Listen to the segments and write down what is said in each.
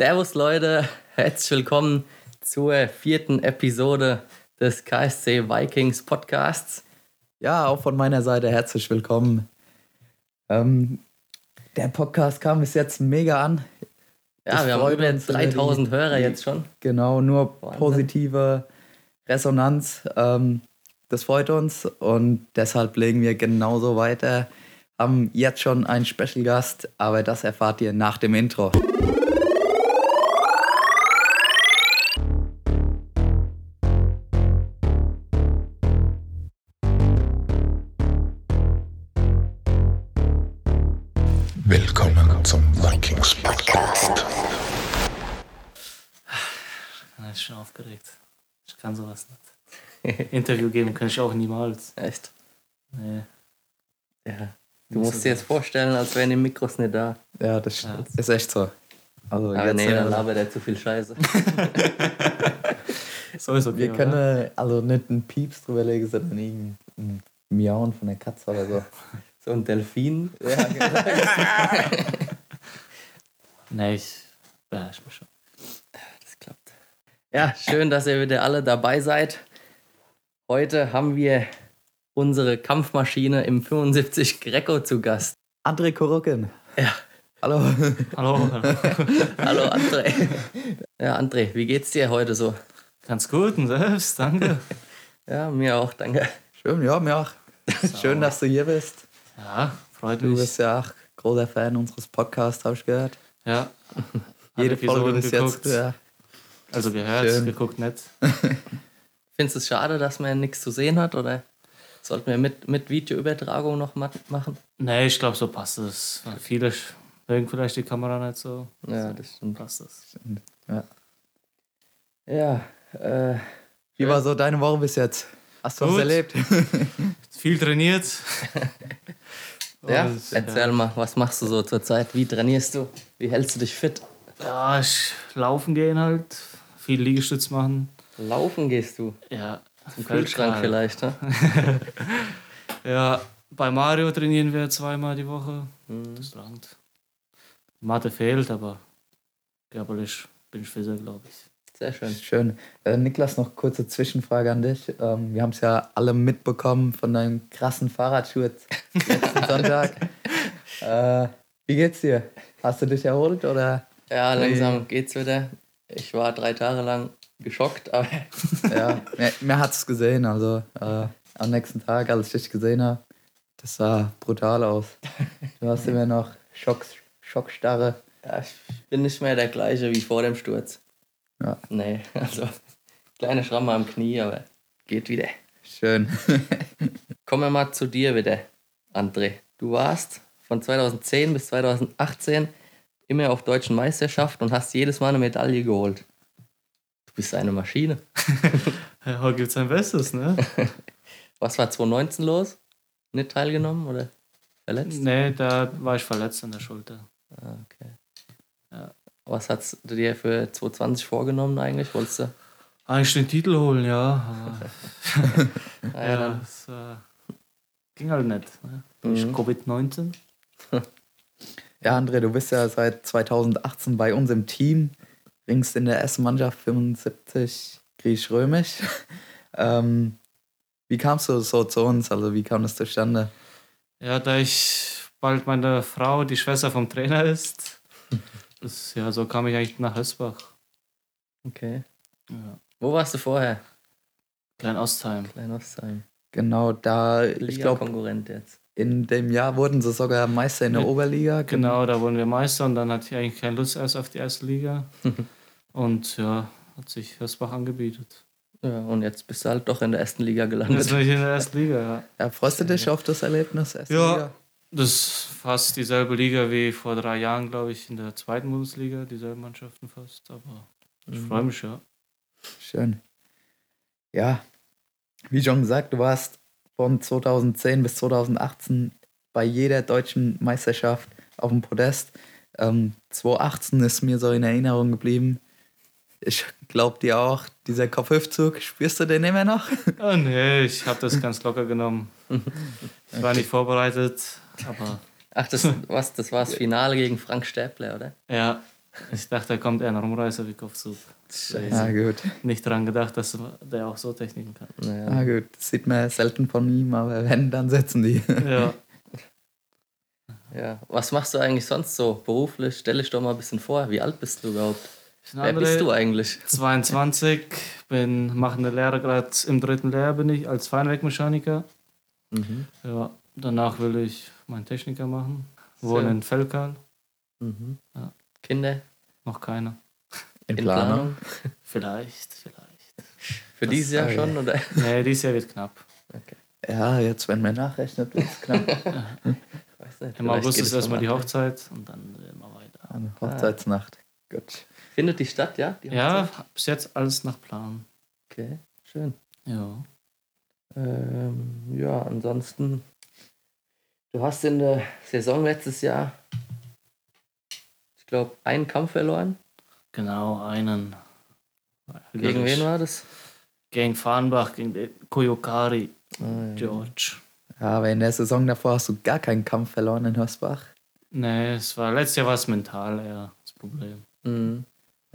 Servus Leute, herzlich willkommen zur vierten Episode des KSC Vikings Podcasts. Ja, auch von meiner Seite herzlich willkommen. Ähm, der Podcast kam bis jetzt mega an. Ja, Das wir haben über uns, 3000 die- Hörer jetzt schon. Genau, nur Wahnsinn. positive Resonanz. Ähm, das freut uns und deshalb legen wir genauso weiter. Haben jetzt schon einen Special Gast, aber das erfahrt ihr nach dem Intro. Interview geben kann ich auch niemals. Echt? Nee. Ja. Du musst dir jetzt vorstellen, als wären die Mikros nicht da. Ja, das Ja. ist echt so. Also Aber jetzt, nee, äh, dann labert er zu viel Scheiße. So ist okay. wir oder? können äh, also nicht einen Pieps drüber legen, sondern irgendein Miauen von der Katze oder so. So ein Delfin. ja, genau. Nee, ich beherrsche mich schon. Das klappt. Ja, schön, dass ihr wieder alle dabei seid. Heute haben wir unsere Kampfmaschine im 75 Greco zu Gast. André Korokin. Ja. Hallo. Hallo. hallo. André. Ja, André, wie geht's dir heute so? Ganz gut und selbst, danke. Ja, mir auch, danke. Schön, ja, mir auch. Schön, dass du hier bist. Ja, freut Du mich. bist ja auch großer Fan unseres Podcasts, habe ich gehört. ja. Jede Folge bis geguckt. jetzt. Ja. Also gehört, Schön. geguckt nicht. Findest du es schade, dass man nichts zu sehen hat? Oder sollten wir mit, mit Videoübertragung noch ma- machen? Nee, ich glaube, so passt es. Viele mögen vielleicht die Kamera nicht so. Ja, so das stimmt. passt es. Ja, äh, Wie war so deine Woche bis jetzt? Hast du was Gut. erlebt? Viel trainiert. ja, Und, erzähl mal, was machst du so zur Zeit? Wie trainierst du? Wie hältst du dich fit? Ja, ich laufen gehen halt. Viel Liegestütz machen. Laufen gehst du? Ja. Im Kühlschrank Feldkral. vielleicht, ne? Ja, bei Mario trainieren wir zweimal die Woche. Mhm. Das langt. Mathe fehlt, aber körperlich bin ich fitter, glaube ich. Sehr schön. Schön. Äh, Niklas, noch kurze Zwischenfrage an dich. Ähm, wir haben es ja alle mitbekommen von deinem krassen Fahrradsturz letzten Sonntag. Äh, wie geht's dir? Hast du dich erholt oder? Ja, langsam geht's wieder. Ich war drei Tage lang geschockt, aber Ja, mir, mir hat es gesehen. Also äh, am nächsten Tag, als ich dich gesehen habe, das sah brutal aus. Du hast immer noch Schock, Schockstarre. ja, ich bin nicht mehr der gleiche wie vor dem Sturz. Ja. Nee, also kleine Schramme am Knie, aber geht wieder. Schön. Kommen wir mal zu dir wieder, André. Du warst von 2010 bis 2018 immer auf deutschen Meisterschaft und hast jedes Mal eine Medaille geholt. Bist eine Maschine. Ja, heute gibt sein Bestes, ne? Was war 2019 los? Nicht teilgenommen oder verletzt? nee, da war ich verletzt an der Schulter. Ah, okay. Ja. Was hast du dir für 2020 vorgenommen eigentlich? Wolltest du? Eigentlich den Titel holen, ja. Ah, ja, dann- das äh, ging halt nicht. Ne? Mhm. Ich Covid-19. Ja, André, du bist ja seit 2018 bei uns im Team. Ringst in der ersten Mannschaft 75 griechisch-römisch. ähm, wie kamst du so zu uns? Also wie kam das zustande? Ja, da ich bald meine Frau, die Schwester vom Trainer ist. Das, ja, so kam ich eigentlich nach Hösbach. Okay. Ja. Wo warst du vorher? Klein Ostheim. Klein Ostheim. Genau, da, ich glaube, Liga-Konkurrent jetzt. in dem Jahr wurden sie sogar Meister in der Oberliga. Genau, da wurden wir Meister und dann hatte ich eigentlich keine Lust erst auf die erste Liga. und ja, hat sich Hösbach angebietet. Ja, und jetzt bist du halt doch in der ersten Liga Und jetzt gelandet. bin ich in der ersten Liga, ja. Ja, freust du dich auf das Erlebnis? Erste Ja. Liga? Das ist fast dieselbe Liga wie vor drei Jahren, glaube ich, in der zweiten Bundesliga, dieselben Mannschaften fast. Aber ich Mhm. freue mich, ja. Schön. Ja, wie schon gesagt, du warst von 2010 bis 2018 bei jeder deutschen Meisterschaft auf dem Podest. Ähm, 2018 ist mir so in Erinnerung geblieben. Ich glaube dir auch, dieser Kopfhüftzug, spürst du den immer noch? Ah, nee, ich habe das ganz locker genommen. Ich war nicht vorbereitet, aber Ach, das, was, das war das Finale gegen Frank Stäbler, oder? ja, Ich dachte, da kommt eher ein Rumreißer wie Kopfzug. Ja, gut. Nicht daran gedacht, dass der auch so Techniken kann. Ja, gut. Das sieht man selten von ihm, aber wenn, dann setzen die. Ja. Ja. Was machst du eigentlich sonst so beruflich? Stell dich doch mal ein bisschen vor. Wie alt bist du überhaupt? Wer bist du eigentlich? 22, bin, mache eine Lehre gerade im dritten Lehrjahr bin ich als Feinwerkmechaniker. Mhm. Ja, danach will ich meinen Techniker machen. Wohne Schön. in Fellkal. Mhm. Ja. Kinder Noch keiner. In in Planung. Planung? Vielleicht, vielleicht. Für Das dieses Jahr ich. schon, oder? Nee, dieses Jahr wird knapp. Ja, jetzt, wenn man nachrechnet, wird es knapp. Im August ist es erstmal die. Hochzeit und dann immer weiter. Eine Hochzeitsnacht. Gut. Findet die statt, ja? Die Ja, Hochzeit? bis jetzt alles nach Plan. Okay, schön. Ja. Ähm, ja, ansonsten, du hast in der Saison letztes Jahr, ich glaube, einen Kampf verloren. Genau, einen. Gegen wen war das? Gegen Farnbach, gegen den Koyokari, Ah, ja. George. Ja, aber in der Saison davor hast du gar keinen Kampf verloren in Hörsbach. Nee, es war, letztes Jahr war es mental eher das Problem. Mhm.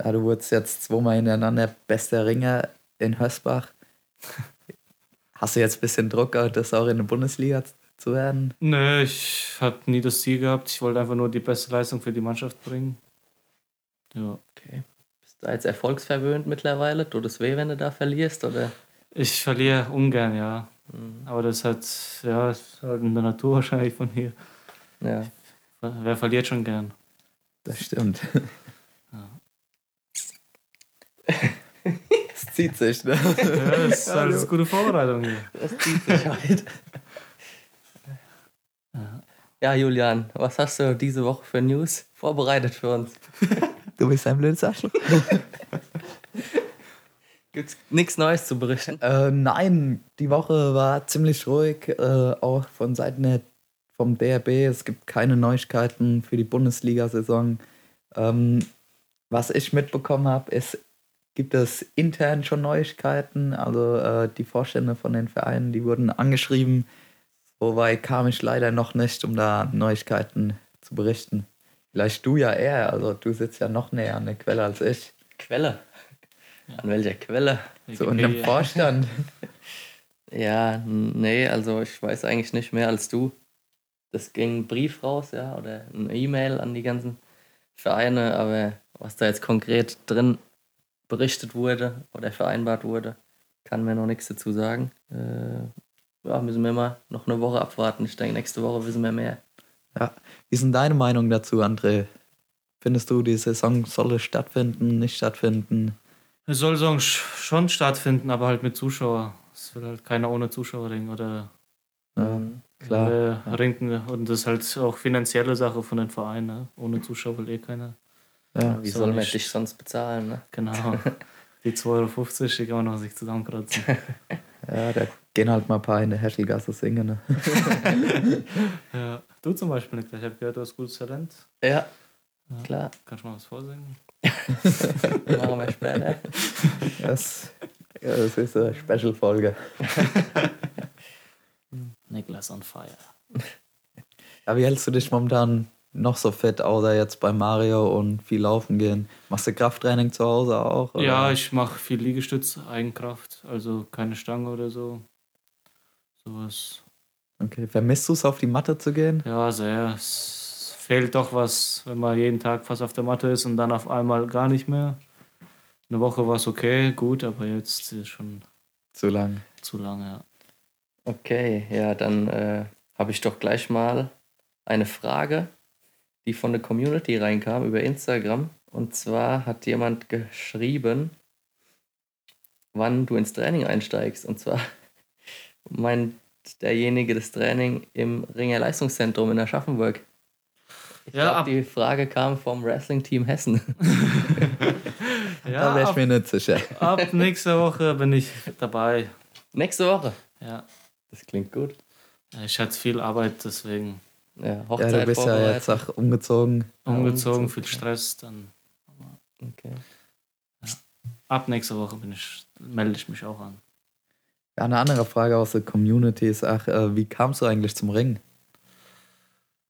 Ja, du wurdest jetzt zweimal hintereinander bester Ringer in Hörsbach. Hast du jetzt ein bisschen Druck, das auch in der Bundesliga zu werden? Nee, ich habe nie das Ziel gehabt. Ich wollte einfach nur die beste Leistung für die Mannschaft bringen. Ja. Okay. Bist du jetzt erfolgsverwöhnt mittlerweile? Tut es weh, wenn du da verlierst? Oder? Ich verliere ungern, ja. Aber das hat, ja, ist halt in der Natur wahrscheinlich von hier. Ja. Wer verliert schon gern? Das stimmt. Ja. Es zieht sich, ne? Ja, das ist halt eine gute Vorbereitung hier. Das zieht sich halt. Ja, Julian, was hast du diese Woche für News vorbereitet für uns? Du bist ein blödes Arschloch. Gibt's nichts Neues zu berichten? Äh, nein, die Woche war ziemlich ruhig, äh, auch von Seiten der, vom DRB. Es gibt keine Neuigkeiten für die Bundesliga-Saison. Ähm, was ich mitbekommen habe, ist, gibt es intern schon Neuigkeiten. Also äh, die Vorstände von den Vereinen, die wurden angeschrieben. Soweit kam ich leider noch nicht, um da Neuigkeiten zu berichten. Vielleicht du ja eher, also du sitzt ja noch näher an der Quelle als ich. Quelle. An welcher Quelle? So in dem Wikipedia. Vorstand. Ja, nee, also ich weiß eigentlich nicht mehr als du. Das ging ein Brief raus, ja, oder eine E-Mail an die ganzen Vereine, aber was da jetzt konkret drin berichtet wurde oder vereinbart wurde, kann mir noch nichts dazu sagen. Äh, ja, müssen wir mal noch eine Woche abwarten. Ich denke, nächste Woche wissen wir mehr. Ja. Wie denn deine Meinung dazu, André? Findest du, die Saison solle stattfinden, nicht stattfinden? Es soll so schon stattfinden, aber halt mit Zuschauer. Es will halt keiner ohne Zuschauer ringen oder Ja, klar. äh, ringen. Und das ist halt auch finanzielle Sache von den Vereinen. Ne? Ohne Zuschauer will eh keiner. Ja. Wie so soll man dich sonst bezahlen? Ne? Genau. Die 2,50 Euro, die kann man noch sich zusammenkratzen. ja, da gehen halt mal ein paar in der Häschelgasse singen. Ne? ja. Du zum Beispiel, Niklas, ich habe gehört, du hast gutes Talent. Ja, klar. Kannst du mal was vorsingen? Machen wir später. Das, ja, das ist eine Special-Folge. Niklas on fire. Ja, wie hältst du dich momentan noch so fit, außer jetzt bei Mario und viel laufen gehen? Machst du Krafttraining zu Hause auch? Oder? Ja, ich mache viel Liegestütz, Eigenkraft, also keine Stange oder so. Sowas. Okay, vermisst du es, auf die Matte zu gehen? Ja, sehr. Es fehlt doch was, wenn man jeden Tag fast auf der Matte ist und dann auf einmal gar nicht mehr. Eine Woche war es okay, gut, aber jetzt ist schon Zu lang. zu lange. Ja. Okay, ja, dann äh, habe ich doch gleich mal eine Frage, die von der Community reinkam über Instagram. Und zwar hat jemand geschrieben, wann du ins Training einsteigst. Und zwar meint derjenige das Training im Ringer Leistungszentrum in Aschaffenburg. Ich Ja, glaube, ab- die Frage kam vom Wrestling-Team Hessen. da Ja, wäre ich ab, mir nicht sicher. ab nächster Woche bin ich dabei. Nächste Woche. Ja. Das klingt gut. Ich hatte viel Arbeit, deswegen Ja, Ja, Hochzeit du bist ja jetzt auch umgezogen. umgezogen, viel ja. Stress. Dann Okay. ab nächster Woche bin ich, melde ich mich auch an. Ja, eine andere Frage aus der Community ist, ach, äh, wie kamst du eigentlich zum Ring?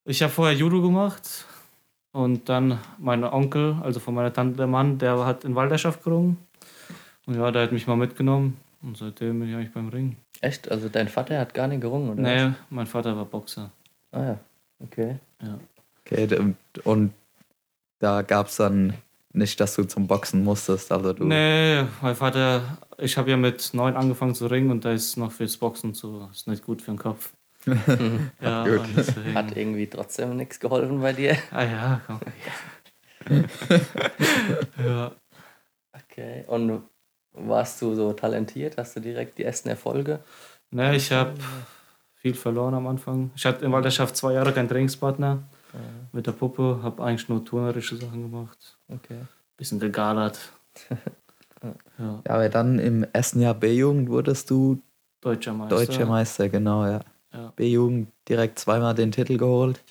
Ich habe vorher Judo gemacht Und dann mein Onkel, also von meiner Tante, der Mann, der hat in Walderschaft gerungen. Und ja, der hat mich mal mitgenommen. Und seitdem bin ich eigentlich beim Ringen. Echt? Also dein Vater hat gar nicht gerungen, oder? Nee, mein Vater war Boxer. Ah ja. Okay. Ja. Okay, und, und da gab es dann nicht, dass du zum Boxen musstest. Also du, Nee, mein Vater, ich habe ja mit neun angefangen zu ringen und da ist noch fürs Boxen zu, ist nicht gut für den Kopf. ja, gut. Hat irgendwie trotzdem nichts geholfen bei dir. ah ja, komm. ja. Okay. Und warst du so talentiert? Hast du direkt die ersten Erfolge? Ne, ich habe viel verloren am Anfang. Ich hatte in Walderschaft zwei Jahre keinen Trainingspartner mit der Puppe, habe eigentlich nur turnerische Sachen gemacht. Okay. Bisschen gegalert. ja, Ja, aber dann im ersten Jahr B-Jugend wurdest du deutscher Meister. deutscher Meister, genau, ja. Ja. B-Jugend direkt zweimal den Titel geholt.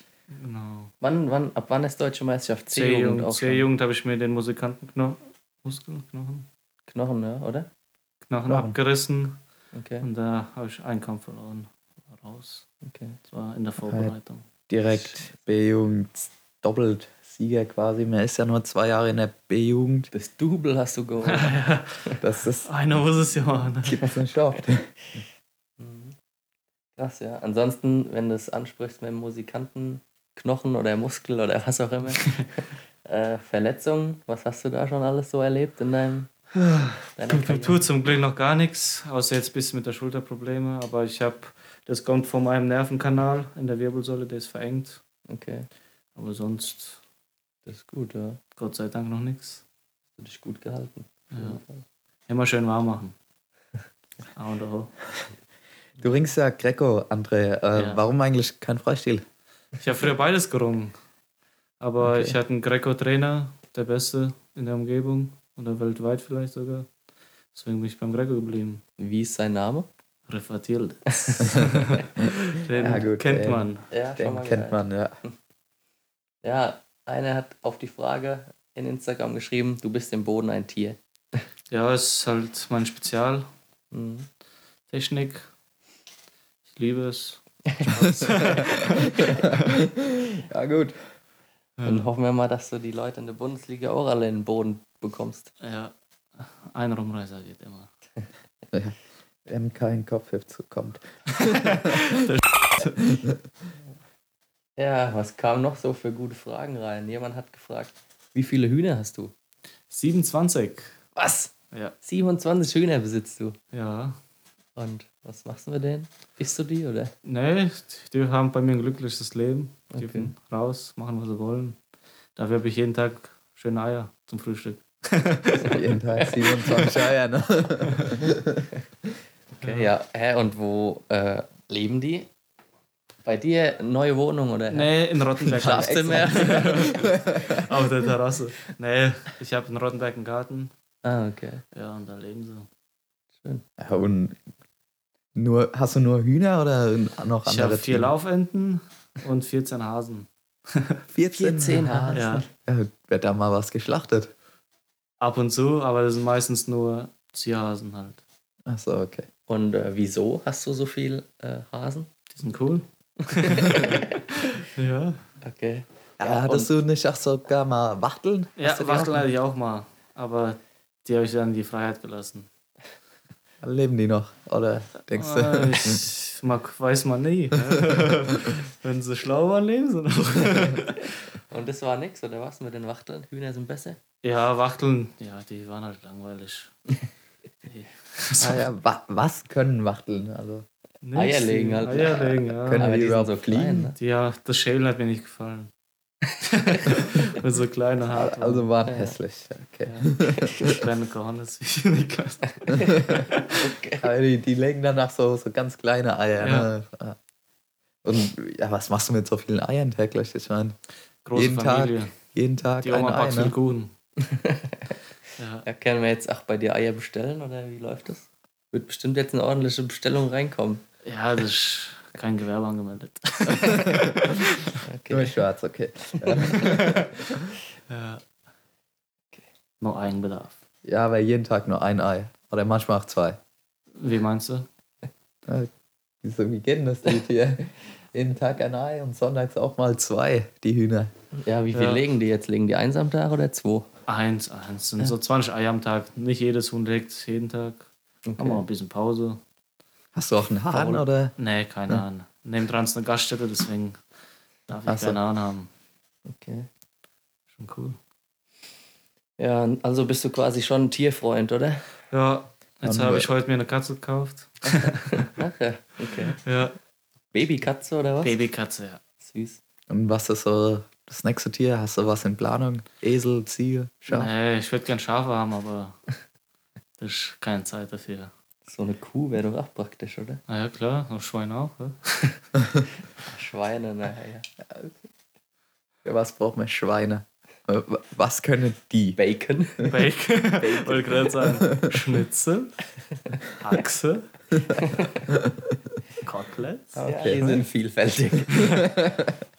Genau. Wann, wann, ab wann ist deutsche Meisterschaft? C-Jugend C-Jugend auch? C-Jugend habe ich mir den Musikantenknochen Knochen, Knochen, ja, oder? Knochen Knochen. abgerissen Okay. und da habe ich einen Kampf verloren. Raus. okay. Das war in der Vorbereitung. Direkt B-Jugend doppelt Sieger quasi. Man ist ja nur zwei Jahre in der B-Jugend. Das Double hast du geholt. Das ist, Einer muss es ja machen. gibt's nicht oft. Krass, ja. Ansonsten, wenn du es ansprichst mit dem Musikanten, Knochen oder Muskel oder was auch immer, äh, Verletzungen, was hast du da schon alles so erlebt in deinem Karriere? tut zum Glück noch gar nichts, außer jetzt ein bisschen mit der Schulterprobleme. Aber ich habe, das kommt von meinem Nervenkanal in der Wirbelsäule, der ist verengt. Okay, Aber sonst, das ist gut, ja. Hast Gott sei Dank, noch nichts. du dich gut gehalten. Ja. Immer schön warm machen. A und O. Du ringst ja Greco, André. Äh, Ja. Warum eigentlich kein Freistil? Ich habe früher beides gerungen. Aber Okay. ich hatte einen Greco-Trainer, der Beste in der Umgebung oder weltweit vielleicht sogar. Deswegen bin ich beim Greco geblieben. Wie ist sein Name? Refatil. Den Ja, gut, kennt ey. man. Ja, Den kennt man, ja. Ja, einer hat auf die Frage in Instagram geschrieben, du bist im Boden ein Tier. Ja, ist halt mein Spezial. Mhm. Technik. Ich liebe es. Ja, gut. Dann hoffen wir mal, dass du die Leute in der Bundesliga auch alle in den Boden bekommst. Ja, ein Rumreißer geht immer. Wenn kein Kopfhüpf kommt. Ja, was kam noch so für gute Fragen rein? Jemand hat gefragt, wie viele Hühner hast du? 27. Was? Ja. 27 Hühner besitzt du. Ja. Und was machst du mit denen? Isst du die oder? Nee, die haben bei mir ein glückliches Leben. Die Okay. raus, machen, was sie wollen. Dafür habe ich jeden Tag schöne Eier zum Frühstück. Jeden Tag 27 Eier, ne? Okay, ja. Hä, und wo äh, leben die? Bei dir neue Wohnung oder? Nee, in Rottenberg. Schlafzimmer? Auf der Terrasse. Nee, ich habe in Rottenberg einen Garten. ah, okay. Ja, und da leben sie. Ja, und nur, hast du nur Hühner oder noch Ich andere habe vier? Laufenten und 14 Hasen. 14, 14 Hasen. Ja, Ja, wird da mal was geschlachtet? ab und zu, aber das sind meistens nur Zierhasen halt. Achso, okay. Und äh, wieso hast du so viel äh, Hasen? Die sind cool. ja. Okay. Ja, hattest du nicht auch sogar mal Wachteln? Ja, Wachteln hatte ich auch mal. Aber die habe ich dann die Freiheit gelassen. Leben die noch? Oder denkst du? Äh, ich mag, weiß man nie. Wenn sie schlau waren, leben sie noch. Und das war nix, oder was mit den Wachteln? Hühner sind besser? Ja, Wachteln, ja, die waren halt langweilig. Die- ah, ja, wa was können Wachteln? Also, Nix, Eier legen halt. Eier legen, ja. Können Aber die überhaupt so klein, fliegen? ne? Ja, das Schälen hat mir nicht gefallen. Mit so kleinen Haaren. also waren Ja. hässlich. Okay. ja. kleine Cornes. Aber die, die legen danach so, so ganz kleine Eier. Ja. Ne? Ja. Und ja, was machst du mit so vielen Eiern täglich? Ich meine, Jeden Tag Familie. jeden Tag Die ein Oma Ei. backt viel Ne? Kuchen. ja. Ja, können wir jetzt auch bei dir Eier bestellen oder wie läuft das? Wird bestimmt jetzt eine ordentliche Bestellung reinkommen. ja, das ist kein Gewerbe angemeldet. Nur Okay. schwarz, okay. Ja. Nur Eigenbedarf. Ja, aber jeden Tag nur ein Ei. Oder manchmal auch zwei. Wie meinst du? Wieso, wie geht denn das mit hier? jeden Tag ein Ei und sonntags auch mal zwei, die Hühner. Ja, wie viel Ja. legen die jetzt? Legen die eins am Tag oder zwei? Eins, eins. Sind so 20 Eier am Tag. Nicht jedes Huhn legt jeden Tag. Haben wir ein bisschen Pause. Hast du auch einen Hahn Faul. oder? Nee, keine Ahnung. Neben dran ist eine Gaststätte, deswegen darf ich Ach so. keine Ahnung haben. Okay. Schon cool. Ja, also bist du quasi schon ein Tierfreund, oder? Ja, jetzt habe wa- ich heute mir eine Katze gekauft. Ach ja, okay. Ja. Babykatze oder was? Babykatze, ja. Süß. Und was ist so das nächste Tier? Hast du was in Planung? Esel, Ziege, Schaf? Nee, ich würde gern Schafe haben, aber das ist keine Zeit dafür. So eine Kuh wäre doch auch praktisch, oder? Na ja, klar, und Schwein auch. Ja? Schweine, naja. Für was braucht man Schweine? Wa- Was können die? Bacon. Bacon, wollte gerade sagen. Schnitzel, Haxe, Koteletts, Ja, die sind vielfältig.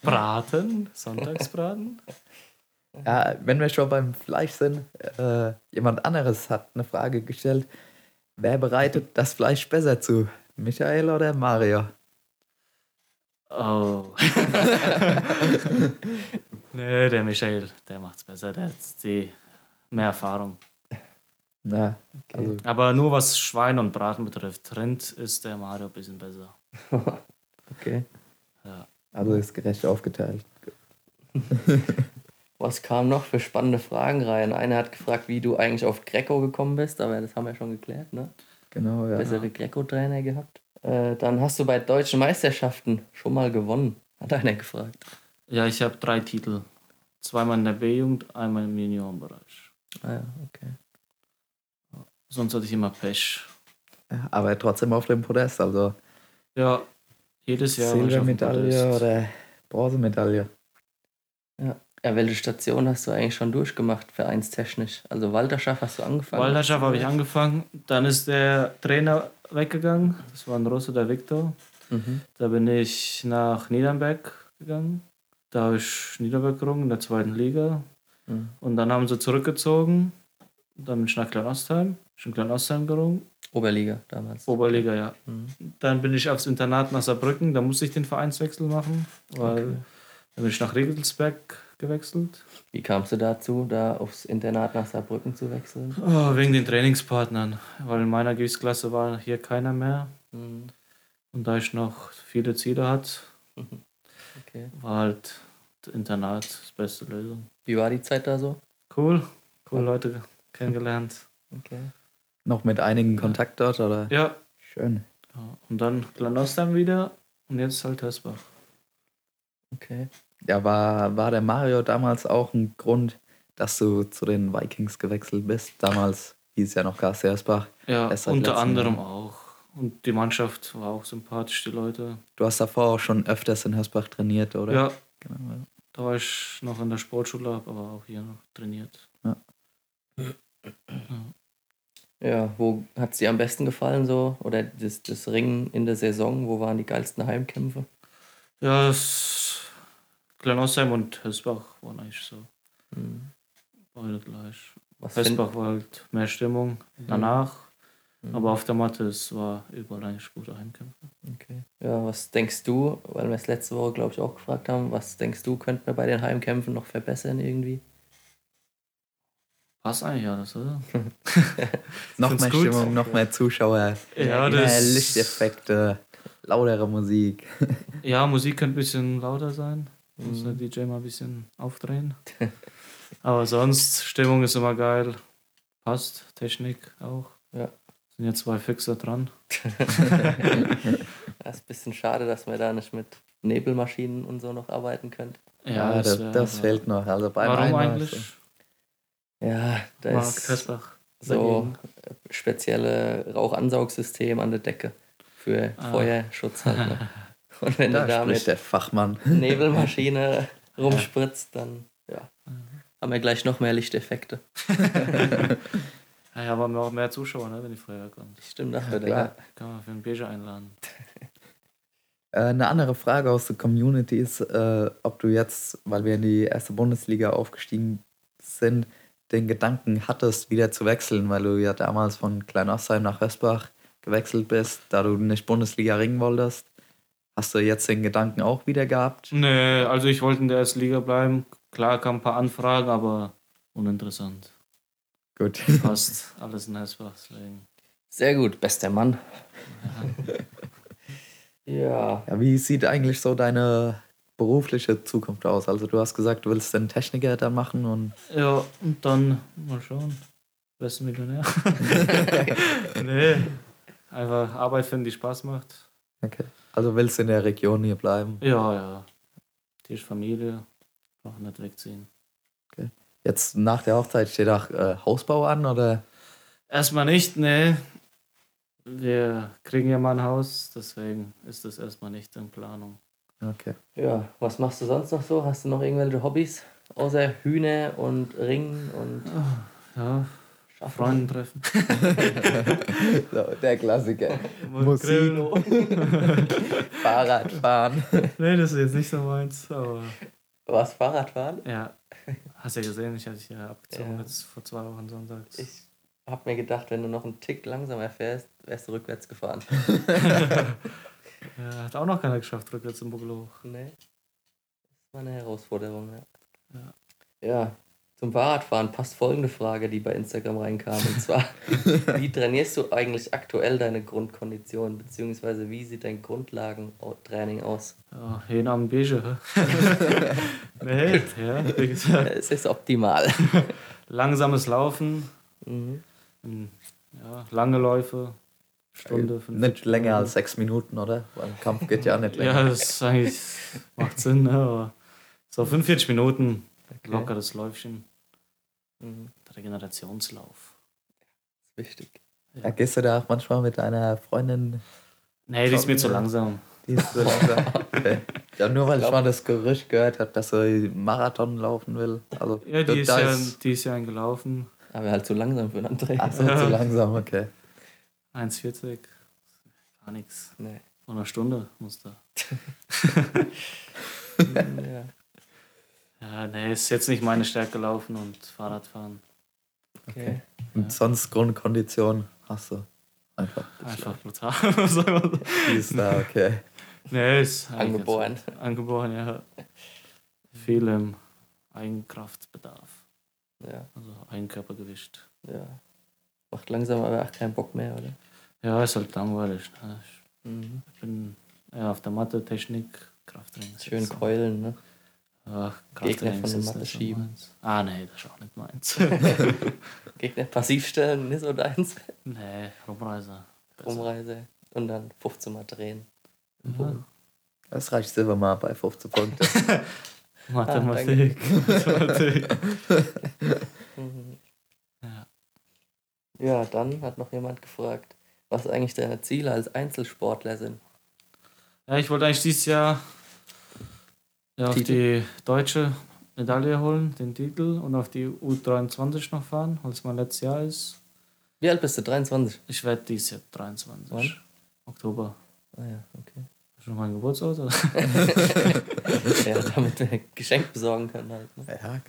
Braten, Sonntagsbraten. Ja, wenn wir schon beim Fleisch sind, äh, jemand anderes hat eine Frage gestellt. Wer bereitet das Fleisch besser zu? Michael oder Mario? Oh. nee, der Michael, der macht's besser. Der hat die mehr Erfahrung. Na, also, Aber nur was Schwein und Braten betrifft, Rind ist der Mario ein bisschen besser. Okay. also ist gerecht aufgeteilt. Was kam noch für spannende Fragen rein? Einer hat gefragt, wie du eigentlich auf Greco gekommen bist, aber das haben wir schon geklärt, ne? Genau, ja. Bessere Greco-Trainer gehabt. Äh, dann hast du bei deutschen Meisterschaften schon mal gewonnen, hat einer gefragt. Ja, ich habe drei Titel. Zweimal in der B-Jugend, einmal im Juniorenbereich. Ah ja, okay. Sonst hatte ich immer Pech. Ja, Aber trotzdem auf dem Podest, also Ja, jedes Jahr. Silbermedaille oder Bronzemedaille. Ja, welche Station hast du eigentlich schon durchgemacht, vereinstechnisch? Also Walterschaft hast du angefangen? Walderschaft habe ich angefangen. Dann ist der Trainer weggegangen. Das war ein Russe, der Viktor. Mhm. Da bin ich nach Niedernberg gegangen. Da habe ich Niederberg gerungen in der zweiten Liga. Mhm. Und dann haben sie zurückgezogen. Dann bin ich nach Kleinostheim. Ich in Kleinostheim gerungen. Oberliga damals. Oberliga, ja. Mhm. Dann bin ich aufs Internat nach Saarbrücken. Da musste ich den Vereinswechsel machen. Weil Okay. dann bin ich nach Regelsberg gewechselt. Wie kamst du dazu, da aufs Internat nach Saarbrücken zu wechseln? Oh, wegen den Trainingspartnern. Weil in meiner Gewichtsklasse war hier keiner mehr. Mhm. Und da ich noch viele Ziele hatte, Okay. war halt das Internat die beste Lösung. Wie war die Zeit da so? Cool, cool Leute kennengelernt. Okay. Noch mit einigen Kontakt dort, oder? Ja, Schön. ja. und dann Klanostheim wieder und jetzt halt Hesbach. Okay. Ja, war, war der Mario damals auch ein Grund, dass du zu den Vikings gewechselt bist? Damals hieß ja noch KC Hersbach. Ja, unter anderem Jahr. auch. Und die Mannschaft war auch sympathisch, die Leute. Du hast davor auch schon öfters in Hersbach trainiert, oder? Ja, Genau, ja. da war ich noch in der Sportschule, aber auch hier noch trainiert. Ja, wo hat es dir am besten gefallen so? Oder das, das Ringen in der Saison? Wo waren die geilsten Heimkämpfe? Ja, das Kleinostheim und Hesbach waren eigentlich so Mhm. beide gleich. Was Hesbach war halt mehr Stimmung danach. Mhm. Aber auf der Matte, es war überall eigentlich gute Heimkämpfe. Okay. Ja, was denkst du, weil wir es letzte Woche, glaube ich, auch gefragt haben, was denkst du, könnten wir bei den Heimkämpfen noch verbessern irgendwie? Passt eigentlich alles, oder? Noch mehr gut. Stimmung, noch mehr Zuschauer, Ja, mehr das- Lichteffekte, lautere Musik. Ja, Musik könnte ein bisschen lauter sein. Muss Mhm. der DJ mal ein bisschen aufdrehen. Aber sonst, Stimmung ist immer geil. Passt, Technik auch. Ja. Sind ja zwei Fixer dran. Das ist ein bisschen schade, dass wir da nicht mit Nebelmaschinen und so noch arbeiten können. Ja, das, wär das aber- fehlt noch. Also beim Warum eigentlich? Ja, da Mark ist Hesbach. so spezielle Rauchansaugsystem an der Decke für Ah. Feuerschutz halt. Ne? Und wenn Da du da spricht mit der Fachmann. Nebelmaschine rumspritzt, dann ja, haben wir gleich noch mehr Lichteffekte. Ja, ja, aber auch mehr Zuschauer, ne, wenn die Feuerwehr kommt. Stimmt, das wird klar. ja. Kann man für ein Bier einladen. Äh, Eine andere Frage aus der Community ist, äh, ob du jetzt, weil wir in die erste Bundesliga aufgestiegen sind, den Gedanken hattest, wieder zu wechseln, weil du ja damals von Kleinostheim nach Hösbach gewechselt bist, da du nicht Bundesliga ringen wolltest. Hast du jetzt den Gedanken auch wieder gehabt? Nee, also ich wollte in der ersten Liga bleiben. Klar kamen ein paar Anfragen, aber uninteressant. Gut. Passt alles in Hersbach. Deswegen. Sehr gut, bester Mann. Ja. Ja, wie sieht eigentlich so deine berufliche Zukunft aus? Also du hast gesagt, du willst den Techniker dann machen und Ja, und dann mal schauen. Wer ist Millionär? nee. Einfach Arbeit finden, die Spaß macht. okay. Also willst du in der Region hier bleiben? Ja, ja. Die ist Familie. Brauche nicht wegziehen. Jetzt nach der Hochzeit steht auch äh, Hausbau an oder? Erstmal nicht, nee. Wir kriegen ja mal ein Haus, deswegen ist das erstmal nicht in Planung. Okay. Ja, was machst du sonst noch so? Hast du noch irgendwelche Hobbys? Außer Hühner und Ringen und Ja, Schaffen? Freunde treffen. So, der Klassiker. Musik. Fahrradfahren. Nee, das ist jetzt nicht so meins, aber Was, Fahrradfahren? ja. Hast ja gesehen, ich hatte ja abgezogen Ja. jetzt vor zwei Wochen sonntags. Ich hab mir gedacht, wenn du noch einen Tick langsamer fährst, wärst du rückwärts gefahren. Ja, hat auch noch keiner geschafft, rückwärts im Buckel hoch. Nee. Das war eine Herausforderung, ja. Ja. Ja, zum Fahrradfahren passt folgende Frage, die bei Instagram reinkam. Und zwar, wie trainierst du eigentlich aktuell deine Grundkondition? Beziehungsweise wie sieht dein Grundlagentraining aus? Ja, jeden Abend Beige. hä? nee, ja, wie gesagt. Es ist optimal. Langsames Laufen, Mhm. ähm, ja, lange Läufe, Stunde, fünf Nicht länger als sechs Minuten, oder? Weil ein Kampf geht ja nicht länger. Ja, das eigentlich, macht Sinn, ne? aber so 45 Minuten lockeres Läufchen, Mhm. Regenerationslauf. Wichtig. Ja, gehst du da auch manchmal mit deiner Freundin? Nee, die ist mir zu Ja. langsam. Die ist so langsam. Okay. Ja, nur weil ich mal das Gerücht gehört habe, dass sie Marathon laufen will. Also, Ja, die ist ja, die ist ja eingelaufen. Aber halt zu langsam für einen André. Ach so, Ja. zu langsam, okay. 1,40. Gar nichts. Nee. Vor einer Stunde musste. ja. Ja, nee, ist jetzt nicht meine Stärke laufen und Fahrradfahren. Okay. Und sonst Grundkondition hast du einfach. Einfach brutal. Die ist da, okay. nee, ist Angeboren. Angeboren, ja. Viel im Eigenkraftbedarf. Ja, Also Eigenkörpergewicht. ja. Macht langsam aber auch keinen Bock mehr, oder? Ja, ist halt langweilig. Ne? Mhm. Ich bin eher auf der Matte, Technik, Krafttraining. Schön keulen, ne? Ja, Gegner Krafttraining von der Matte schieben. Ah, nee, das ist auch nicht meins. Gegner passiv stellen, nicht so deins. nee, Rumreise. Besser. Umreise und dann 15 Mal drehen. Ja. Das reicht selber mal bei 15 Punkten. Mathematik. Mathematik. Mhm. Ja. Ja, dann hat noch jemand gefragt, was eigentlich deine Ziele als Einzelsportler sind. ja, ich wollte eigentlich dieses Jahr ja, auf Titel? die deutsche Medaille holen, den Titel, und auf die U23 noch fahren, weil es mein letztes Jahr ist. Wie alt bist du? 23? Ich werde dieses Jahr 23. Wann? Oktober. Ah ja, okay. Schon mein Geburtsort? Oder? ja, damit wir ein Geschenk besorgen können halt. Ne? ja,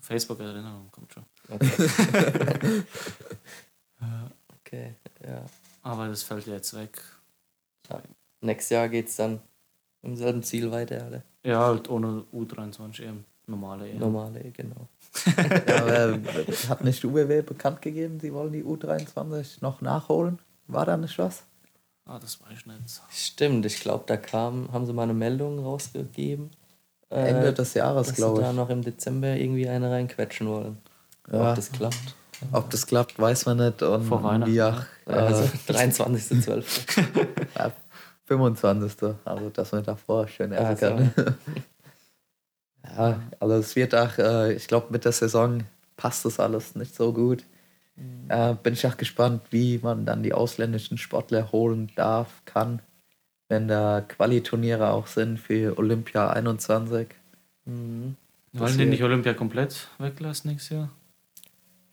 Facebook-Erinnerung kommt schon. Okay. okay, ja. Aber das fällt ja jetzt weg. Nächstes Jahr geht es dann im selben Ziel weiter, oder? Ja, halt ohne U23 EM. Normale EM. Normale, genau. Ja, aber hat nicht UWW bekannt gegeben, sie wollen die U23 noch nachholen? War da nicht was? Ah, das weiß ich nicht. Stimmt, ich glaube, da kam, haben sie mal eine Meldung rausgegeben. äh, Ende des Jahres, dass sie glaube da ich. noch im Dezember irgendwie eine reinquetschen wollen. Ja. Ob das klappt. Ob das klappt, weiß man nicht. Und Vor Weihnachten, wie auch, Ja, also äh, 23.12. ja, 25. Also, dass man davor schön essen Also. kann. ja, also es wird auch, äh, ich glaube, mit der Saison passt das alles nicht so gut. Äh, bin ich auch gespannt, wie man dann die ausländischen Sportler holen darf, kann, wenn da Qualiturniere auch sind für Olympia 21. Mhm. Wollen die nicht Olympia komplett weglassen nächstes Jahr?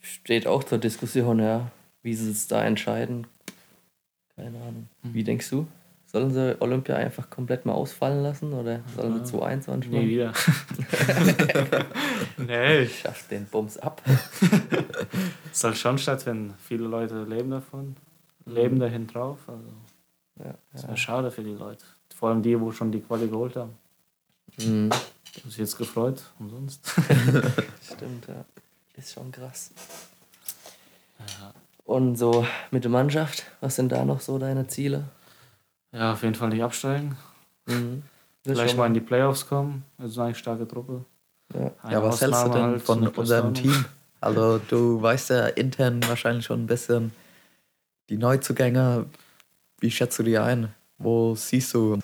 Steht auch zur Diskussion, ja. Wie sie es da entscheiden. Keine Ahnung. Mhm. Wie denkst du? Sollen sie Olympia einfach komplett mal ausfallen lassen oder sollen sie 2021 Nie machen? wieder. nee, Schaff den Bums ab. soll schon stattfinden. Viele Leute leben davon, leben dahin drauf. Also Ja, Das wäre schade für die Leute. Vor allem die, wo schon die Quali geholt haben. Mhm. Die haben sich jetzt gefreut, umsonst. Stimmt, ja. Ist schon krass. Und so mit der Mannschaft, was sind da noch so deine Ziele? Ja, auf jeden Fall nicht absteigen. Mhm. Vielleicht mal in die Playoffs kommen. Das ist eine starke Truppe. Ja. Ja, was hältst du Ausnahme denn halt, von unserem. Team? Also du weißt ja intern wahrscheinlich schon ein bisschen die Neuzugänge. Wie schätzt du die ein? Wo siehst du?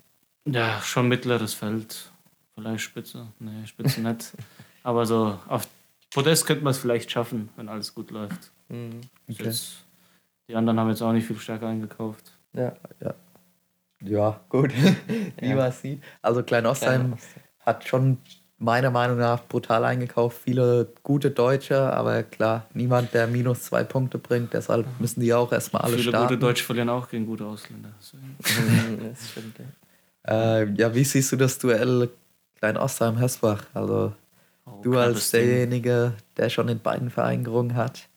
Ja, schon mittleres Feld. Vielleicht Spitze. Nee, Spitze nicht. Aber so auf Podest könnte man es vielleicht schaffen, wenn alles gut läuft. Mhm. Okay. Jetzt, die anderen haben jetzt auch nicht viel stärker eingekauft. Ja. Ja, gut. Wie Ja. man es sieht. Also Klein Ostheim hat schon meiner Meinung nach brutal eingekauft. Viele gute Deutsche, aber klar, niemand, der minus zwei Punkte bringt. Deshalb müssen die auch erstmal alle Viele starten. gute Deutsche verlieren auch gegen gute Ausländer. Das stimmt, ja. Äh, ja, wie siehst du das Duell Klein Ostheim Hesbach? Also Oh, du als derjenige, der schon in beiden Vereinen gerungen hat,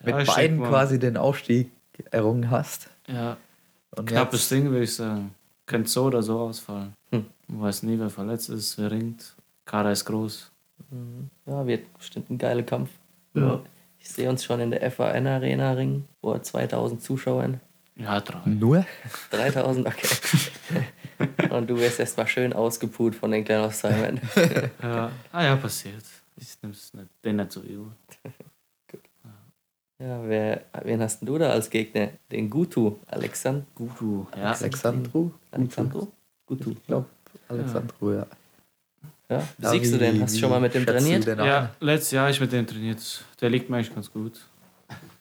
mit Ja, denk beiden quasi den Aufstieg errungen hast. Ja, Und knappes jetzt, Ding, würde ich sagen. Könnte so oder so ausfallen. Hm. Man weiß nie, wer verletzt ist, wer ringt. Kader ist groß. Mhm. Ja, wird bestimmt ein geiler Kampf. Ja. Ich sehe uns schon in der FAN Arena ringen vor 2000 Zuschauern. Ja, drei. Nur? 3000, okay. Und du wirst erst mal schön ausgeput von den kleinen Ostheimern. Ja. Ah ja, passiert. Ich nehme es nicht, den nicht so übel. Ja, wer, wen hast denn du da als Gegner? Den Gutu, Alexand Gutu. Ja, Alexandru? Alexandro? Gutu. Ich glaube, Alexandru, ja. Ja, Ja, siegst du wie- den? Hast du schon mal mit dem trainiert? ja letztes Jahr hab ich mit dem trainiert. Der liegt mir eigentlich ganz gut.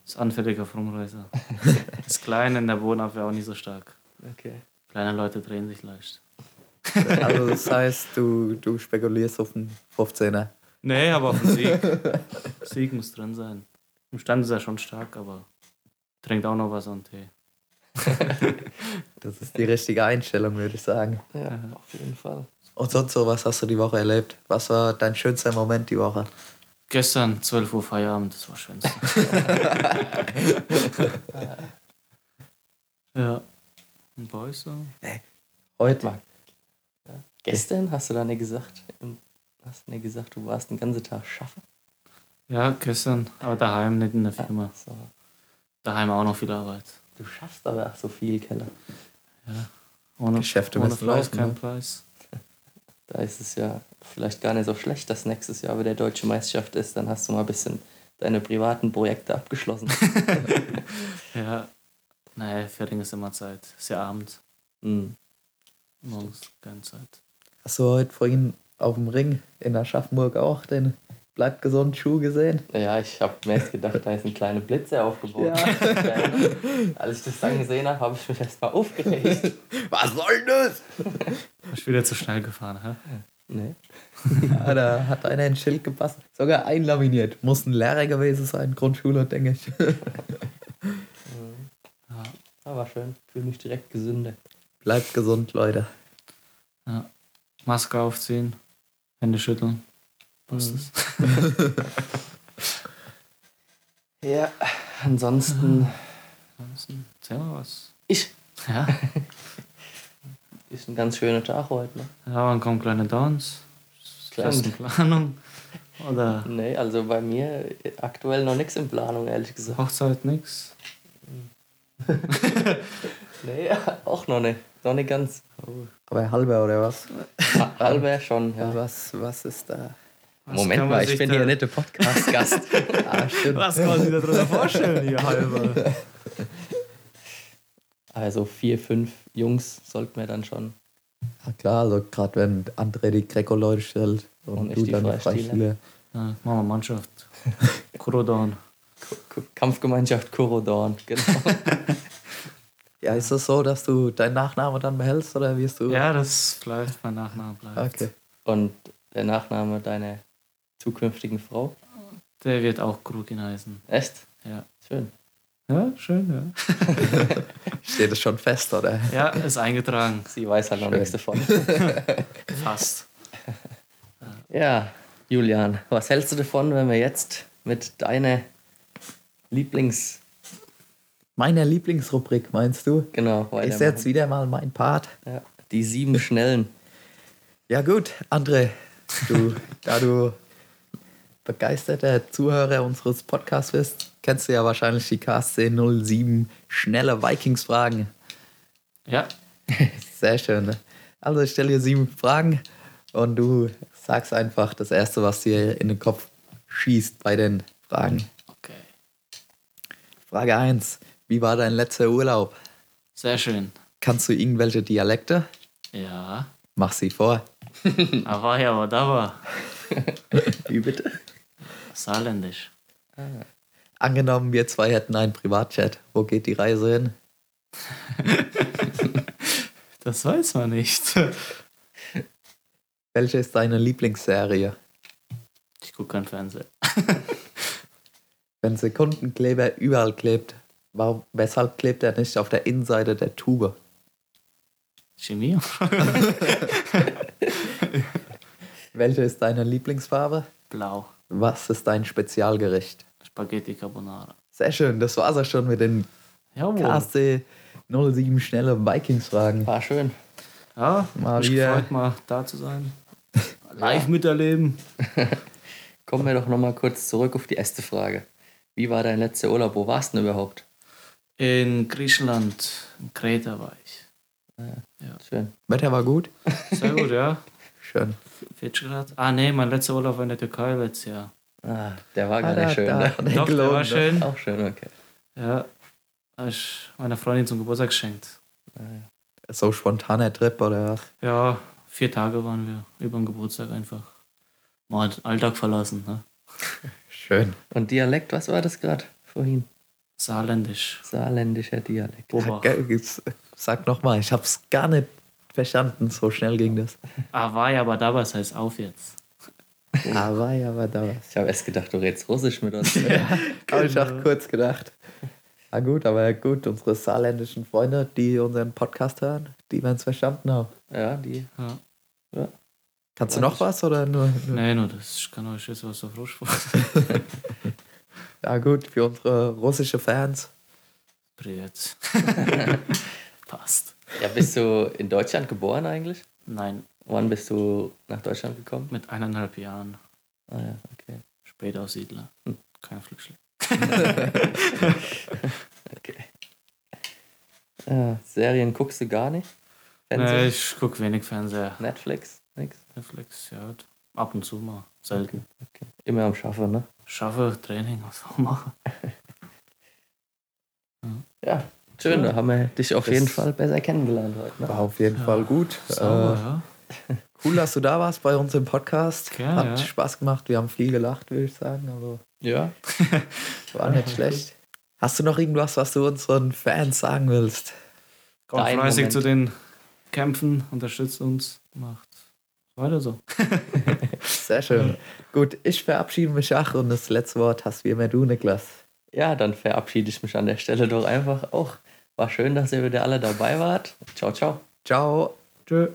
Ist anfällig auf Rumreißer. Ist klein in der Bodenabwehr auch nicht so stark. Okay. Kleine Leute drehen sich leicht. Also das heißt, du, du spekulierst auf einen 15er. Nee, aber auf den Sieg. Sieg muss drin sein. Im Stand ist er schon stark, aber trinkt auch noch was an Tee. Das ist die richtige Einstellung, würde ich sagen. Ja, auf jeden Fall. Und sonst so, was hast du die Woche erlebt? Was war dein schönster Moment die Woche? Gestern 12 Uhr Feierabend, das war schönste. ja. Und bei euch so? Heute? Marc. Gestern hast du da nicht gesagt, hast du nicht gesagt, du warst den ganzen Tag schaffen? Ja, gestern, aber daheim, nicht in der Ja, Firma. so. Daheim auch noch viel Arbeit. Du schaffst aber auch so viel, Keller. Ohne, Geschäfte ohne Fleiß laufen, kein ne? Preis. Da ist es ja vielleicht gar nicht so schlecht, dass nächstes Jahr wieder deutsche Meisterschaft ist. Dann hast du mal ein bisschen deine privaten Projekte abgeschlossen. Ja. Nee, Ferien ist immer Zeit. Ist ja Abend. Hm. Morgens keine Zeit. Hast du heute vorhin auf dem Ring in Aschaffenburg auch den Bleib gesund Schuh gesehen? Ja, ich habe mir jetzt gedacht, da ist ein kleiner Blitzer aufgebaut. Als ich das dann gesehen habe, habe ich mich erst mal aufgeregt. Was soll das? Hast wieder zu schnell gefahren, hä? Nee. Ja, da hat einer ein Schild gepasst. Sogar einlaminiert. Muss ein Lehrer gewesen sein, Grundschule, denke ich. Ja, war schön. Fühle mich direkt gesünder. Bleibt gesund, Leute. Ja. Maske aufziehen, Hände schütteln. Passt Mhm. es. Ja, ansonsten Ansonsten, Erzähl mal was. ich. Ja, Ist ein ganz schöner Tag heute. Ne? ja wann kommen kleine Downs? Kleine- Planung? Oder Nee, also bei mir aktuell noch nichts in Planung, ehrlich gesagt. Hochzeit nix? Nee, auch noch nicht. Noch nicht ganz. Aber halber oder was? Halber schon, ja. Was, was ist da? Was Moment mal, ich bin da- hier nicht der Podcast-Gast. Ah. Was kann man sich darunter vorstellen, ihr Halber? also vier, fünf Jungs sollten wir dann schon. Ja, klar, also gerade wenn André die Greco-Leute stellt und, Und ich du die dann die Freistile. Ja, machen wir Mannschaft. Kurodan. Kampfgemeinschaft Kurodorn, genau. Ja, ist es so, dass du deinen Nachnamen dann behältst oder wirst du? Ja, das bleibt, mein Nachname bleibt. Okay. Und der Nachname deiner zukünftigen Frau? Der wird auch Krugin heißen. Echt? Ja. Schön. Ja, schön, ja. Steht es schon fest, oder? Ja, ist eingetragen. Sie weiß halt noch Schön. nichts davon. Fast. Ja, Julian, was hältst du davon, wenn wir jetzt mit deiner Lieblingsmannschaft Meiner Lieblingsrubrik, meinst du? Genau, Ist jetzt wieder mal mein Part. Ja, die sieben Schnellen. Ja gut, André, du, da du begeisterter Zuhörer unseres Podcasts bist, kennst du ja wahrscheinlich die KSC 07 schnelle Vikings-Fragen. Ja, Sehr schön. Ne? Also ich stelle dir sieben Fragen und du sagst einfach das Erste, was dir in den Kopf schießt bei den Fragen. Frage 1. Wie war dein letzter Urlaub? Sehr schön. Kannst du irgendwelche Dialekte? Ja, Mach sie vor. aber ja, aber da war Wie bitte? saarländisch. Angenommen, wir zwei hätten einen Privatchat. Wo geht die Reise hin? Das weiß man nicht. Welche ist deine Lieblingsserie? Ich gucke kein Fernsehen. Wenn Sekundenkleber überall klebt, warum, weshalb klebt er nicht auf der Innenseite der Tube? Chemie? Welche ist deine Lieblingsfarbe? Blau. Was ist dein Spezialgericht? Spaghetti Carbonara. Sehr schön, das war's auch schon mit den Jawohl. KSC 07 schnelle Vikings-Fragen. War schön. Ja, Mal mich wieder. gefreut, mal da zu sein. Live miterleben. Kommen wir doch nochmal kurz zurück auf die erste Frage. Wie war dein letzter Urlaub? Wo warst du denn überhaupt? In Griechenland, in Kreta war ich. Schön. Wetter war gut? Sehr gut, ja. Schön. 40 Grad. Ah, nee, mein letzter Urlaub war in der Türkei letztes Jahr. Ah, der war gar Ah, da- nicht schön. da- ne? der Doch, der war schön. Auch schön, okay. Ja, habe ich meiner Freundin zum Geburtstag geschenkt. So spontaner Trip oder was? Ja, vier Tage waren wir über den Geburtstag einfach. Mal den Alltag verlassen, ne? Schön. Und Dialekt, was war das gerade vorhin? Saarländisch. Saarländischer Dialekt. Jetzt Sag nochmal, ich hab's gar nicht verstanden, so schnell ging das. Ah, war ja, aber da was heißt auf jetzt. Ja, da was. Ich habe erst gedacht, du redest Russisch mit uns. Habe ich auch kurz gedacht. Na gut, aber gut, unsere saarländischen Freunde, die unseren Podcast hören, die werden es verstanden haben. ja, die. Ja. Kannst du noch was oder nur? nur? Nee, nur das, ich kann euch jetzt was auf Russisch Ja gut, für unsere russische Fans. Privet. Passt. Ja, bist du in Deutschland geboren eigentlich? Nein, Wann bist du nach Deutschland gekommen? mit eineinhalb Jahren. Ah ja, okay. Spätaussiedler. Kein Flüchtling. okay. Ja, Serien guckst du gar nicht? Nee, ich gucke wenig Fernseher. Netflix? Nix? Netflix, ja. Ab und zu mal. Selten. Okay. Immer am Schaffen, ne? Schaffe, Training, was auch machen. Ja, schön. Da haben wir dich auf Das- jeden Fall besser kennengelernt heute. Ne? War auf jeden Fall gut. Sauber, Äh, ja. cool, dass du da warst bei uns im Podcast. Gerne, Hat ja. Spaß gemacht. Wir haben viel gelacht, würde ich sagen. Also Ja. war nicht schlecht. Hast du noch irgendwas, was du unseren Fans sagen willst? Kommt fleißig Moment. zu den Kämpfen, unterstützt uns, macht weiter so. Sehr schön. Gut, ich verabschiede mich auch und das letzte Wort hast wie immer du, Niklas. Ja, dann verabschiede ich mich an der Stelle doch einfach auch. War schön, dass ihr wieder alle dabei wart. Ciao, ciao. Ciao. Tschö.